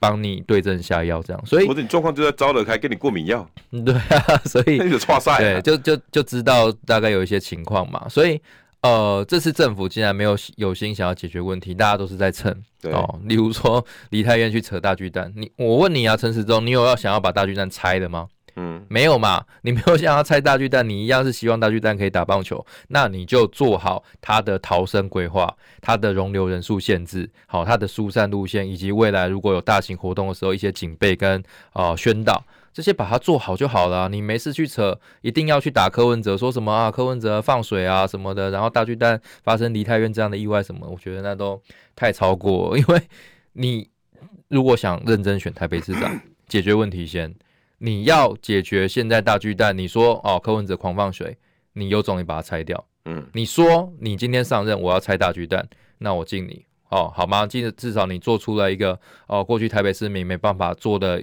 帮你对症下药这样。所以或者你状况就在招惹，还给你过敏药，对啊，所以那就错赛，对，就就就知道大概有一些情况嘛。所以呃，这次政府竟然没有有心想要解决问题，大家都是在蹭哦。例如说梨泰院去扯大巨蛋，你我问你啊，陈时中，你有要想要把大巨蛋拆的吗？嗯，没有嘛？你没有想要拆大巨蛋，你一样是希望大巨蛋可以打棒球，那你就做好它的逃生规划，它的容留人数限制，好，它的疏散路线，以及未来如果有大型活动的时候一些警备跟呃宣导，这些把它做好就好了。你没事去扯，一定要去打柯文哲，说什么啊？柯文哲放水啊什么的，然后大巨蛋发生梨泰院这样的意外什么，我觉得那都太超过，因为你如果想认真选台北市长，解决问题先。你要解决现在大巨蛋，你说哦，柯文哲狂放水，你有种你把它拆掉。嗯，你说你今天上任，我要拆大巨蛋，那我敬你哦，好吗？至至少你做出了一个哦，过去台北市民没办法做的，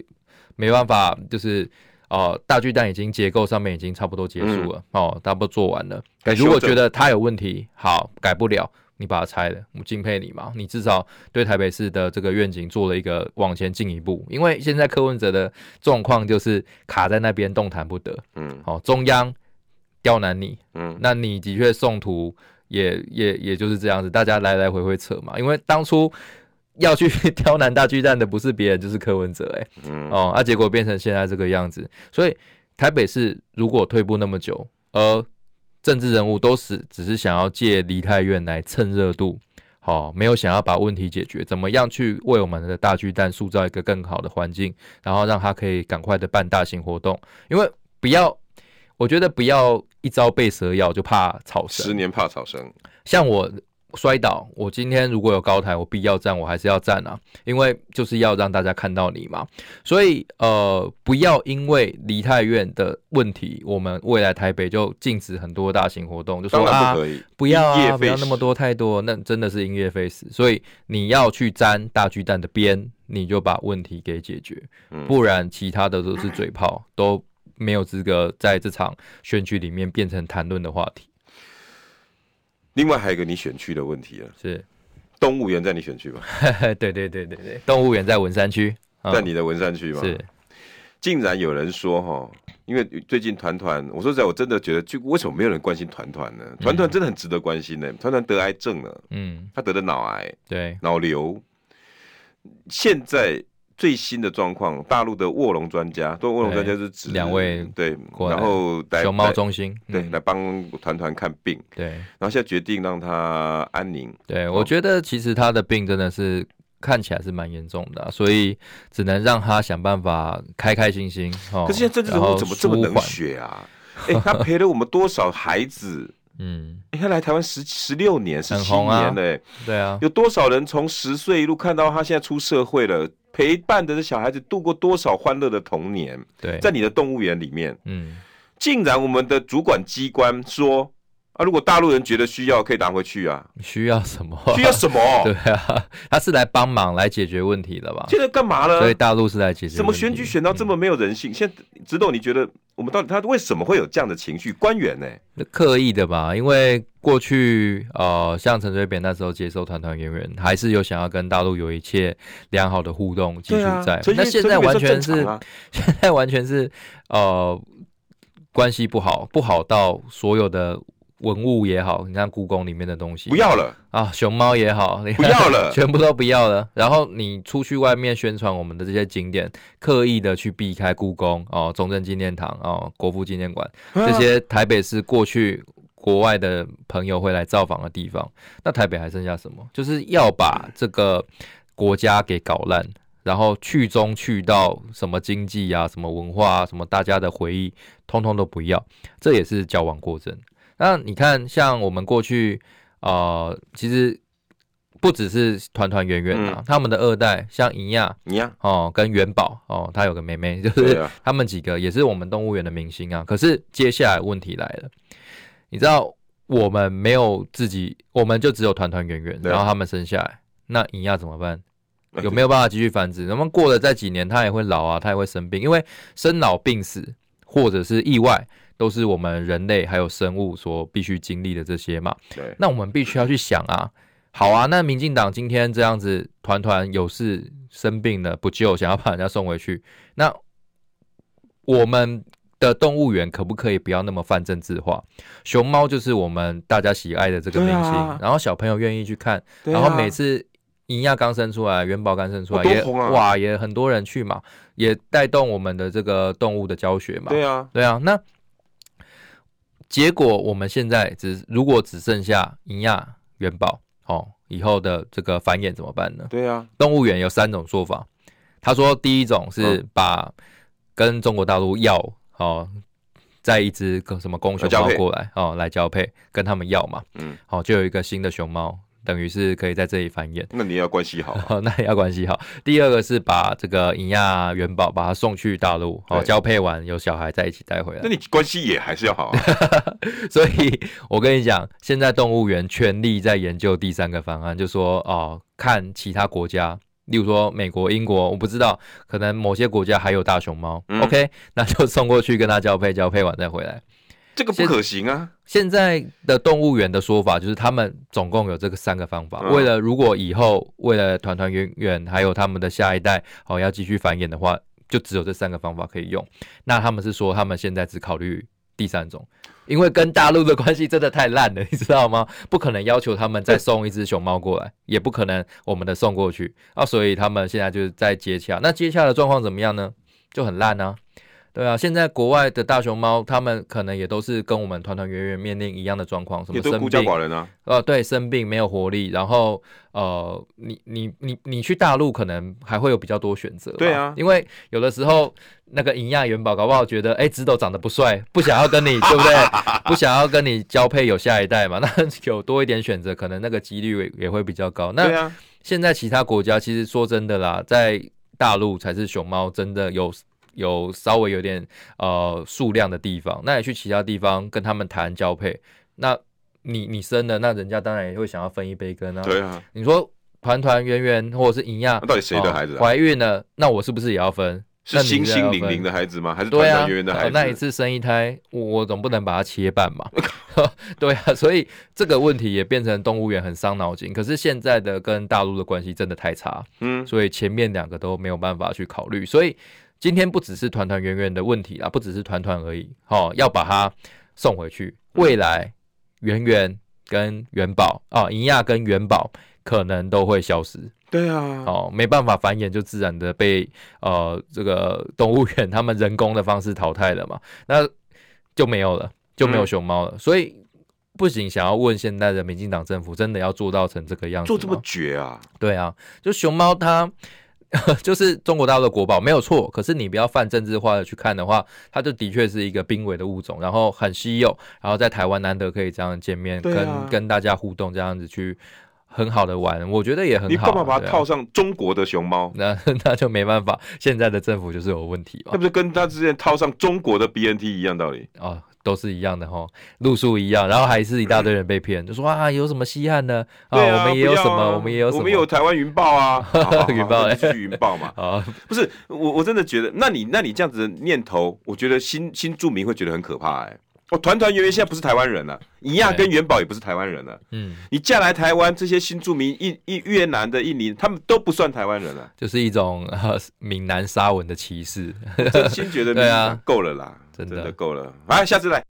没办法就是哦，大巨蛋已经结构上面已经差不多结束了、嗯、哦，差不多做完了。如果觉得它有问题，好，改不了。你把它拆了，我敬佩你嘛！你至少对台北市的这个愿景做了一个往前进一步，因为现在柯文哲的状况就是卡在那边动弹不得。嗯，好，中央刁难你，嗯，那你的确送图也也也就是这样子，大家来来回回扯嘛。因为当初要去 刁难大巨蛋的不是别人，就是柯文哲、欸，哎，嗯，哦，啊，结果变成现在这个样子，所以台北市如果退步那么久，而政治人物都是只是想要借梨泰院来蹭热度，好，没有想要把问题解决，怎么样去为我们的大巨蛋塑造一个更好的环境，然后让他可以赶快的办大型活动，因为不要，我觉得不要一朝被蛇咬就怕草绳，十年怕草绳，像我。摔倒，我今天如果有高台，我必要站，我还是要站啊，因为就是要让大家看到你嘛。所以呃，不要因为离太远的问题，我们未来台北就禁止很多大型活动，就说啊，不要啊，不要那么多太多，那真的是音乐废食。所以你要去沾大巨蛋的边，你就把问题给解决，不然其他的都是嘴炮，都没有资格在这场选举里面变成谈论的话题。另外还有一个你选区的问题了，是动物园在你选区吗？对对对对对，动物园在文山区，在你的文山区吗？是，竟然有人说哈，因为最近团团，我说实在，我真的觉得，就为什么没有人关心团团呢？团团真的很值得关心呢。团团得癌症了，嗯，他得的脑癌，对，脑瘤，现在。最新的状况，大陆的卧龙专家，都卧龙专家是指两位对，然后来熊猫中心对来帮团团看病，对，然后现在决定让他安宁。对，我觉得其实他的病真的是看起来是蛮严重的，所以只能让他想办法开开心心。可是现在政治人物怎么这么冷血啊？哎，他陪了我们多少孩子？嗯，他来台湾十十六年，十七年嘞，对啊，有多少人从十岁一路看到他现在出社会了？陪伴的这小孩子度过多少欢乐的童年？对，在你的动物园里面，嗯，竟然我们的主管机关说啊，如果大陆人觉得需要，可以拿回去啊。需要什么？需要什么？对啊，他是来帮忙来解决问题的吧？现在干嘛呢？所以大陆是来解决。怎么选举选到这么没有人性？嗯、现在指导你觉得我们到底他为什么会有这样的情绪？官员呢、欸？刻意的吧？因为。过去，呃，像陈水扁那时候接受团团圆圆，还是有想要跟大陆有一切良好的互动基础在。那、啊、现在完全是，啊、现在完全是，呃，关系不好，不好到所有的文物也好，你看故宫里面的东西不要了啊，熊猫也好，你不要了，全部都不要了。然后你出去外面宣传我们的这些景点，刻意的去避开故宫哦，中正纪念堂哦，国父纪念馆、啊、这些台北市过去。国外的朋友会来造访的地方，那台北还剩下什么？就是要把这个国家给搞烂，然后去中去到什么经济啊、什么文化啊、什么大家的回忆，通通都不要，这也是矫枉过正。那你看，像我们过去啊、呃，其实不只是团团圆圆啊，他们的二代像银亚、银亚哦，跟元宝哦，他有个妹妹，就是他们几个也是我们动物园的明星啊。可是接下来问题来了。你知道我们没有自己，我们就只有团团圆圆，然后他们生下来，那你要怎么办？有没有办法继续繁殖？那么过了再几年，他也会老啊，他也会生病，因为生老病死或者是意外，都是我们人类还有生物所必须经历的这些嘛。对，那我们必须要去想啊，好啊，那民进党今天这样子，团团有事生病了不救，想要把人家送回去，那我们的动物园可不可以不要那么泛政治化？熊猫就是我们大家喜爱的这个明星，啊、然后小朋友愿意去看，啊、然后每次银亚刚生出来，元宝刚生出来，也哇也很多人去嘛，也带动我们的这个动物的教学嘛。对啊，对啊，那结果我们现在只如果只剩下银亚、元宝，哦，以后的这个繁衍怎么办呢？对啊，动物园有三种说法，他说第一种是把跟中国大陆要。哦，再一只个什么公熊猫过来哦，来交配，跟他们要嘛，嗯，好，就有一个新的熊猫，等于是可以在这里繁衍。那你要关系好，哦，那也要关系好。第二个是把这个银亚元宝把它送去大陆，哦，交配完有小孩再一起带回来。那你关系也还是要好啊。所以我跟你讲，现在动物园全力在研究第三个方案，就说哦，看其他国家。例如说美国、英国，我不知道，可能某些国家还有大熊猫。嗯、OK，那就送过去跟它交配，交配完再回来。这个不可行啊！现在的动物园的说法就是，他们总共有这个三个方法。嗯、为了如果以后为了团团圆圆还有他们的下一代哦要继续繁衍的话，就只有这三个方法可以用。那他们是说，他们现在只考虑第三种。因为跟大陆的关系真的太烂了，你知道吗？不可能要求他们再送一只熊猫过来，也不可能我们的送过去啊，所以他们现在就是在接洽。那接洽的状况怎么样呢？就很烂啊。对啊，现在国外的大熊猫，他们可能也都是跟我们团团圆圆面临一样的状况，什么生病，也都孤家寡人啊。呃，对，生病没有活力，然后呃，你你你你去大陆可能还会有比较多选择。对啊，因为有的时候那个银亚元宝搞不好觉得，哎，直斗长得不帅，不想要跟你，对不对？不想要跟你交配有下一代嘛，那有多一点选择，可能那个几率也会比较高。那对啊，现在其他国家其实说真的啦，在大陆才是熊猫真的有。有稍微有点呃数量的地方，那你去其他地方跟他们谈交配，那你你生了，那人家当然也会想要分一杯羹啊。对啊，你说团团圆圆或者是营养，那到底谁的孩子啊？怀孕了，那我是不是也要分？是星星玲玲的孩子吗？还是团团圆圆的孩子？那一次生一胎，我我总不能把它切半嘛？对啊，所以这个问题也变成动物园很伤脑筋。可是现在的跟大陆的关系真的太差，嗯，所以前面两个都没有办法去考虑，所以。今天不只是团团圆圆的问题啊，不只是团团而已，哦，要把它送回去。未来圆圆跟元宝啊，银亚跟元宝可能都会消失。对啊，哦，没办法繁衍，就自然的被呃这个动物园 他们人工的方式淘汰了嘛，那就没有了，就没有熊猫了。嗯、所以不仅想要问现在的民进党政府，真的要做到成这个样子，做这么绝啊？对啊，就熊猫它。就是中国大陆的国宝没有错，可是你不要泛政治化的去看的话，它就的确是一个濒危的物种，然后很稀有，然后在台湾难得可以这样见面，啊、跟跟大家互动，这样子去很好的玩，我觉得也很好。你干嘛把它套上中国的熊猫？那那就没办法，现在的政府就是有问题嘛。那不是跟他之前套上中国的 BNT 一样道理哦。都是一样的哈，路数一样，然后还是一大堆人被骗，就说啊，有什么稀罕呢？啊，我们也有什么，我们也有什么，我们有台湾云豹啊，云豹继续云豹嘛。啊，不是我，我真的觉得，那你那你这样子的念头，我觉得新新住民会觉得很可怕哎。我团团圆圆现在不是台湾人了，怡亚跟元宝也不是台湾人了。嗯，你嫁来台湾，这些新住民，印印越南的印尼，他们都不算台湾人了，就是一种闽南沙文的歧视。真心觉得，对啊，够了啦。真的够了，来，下次来。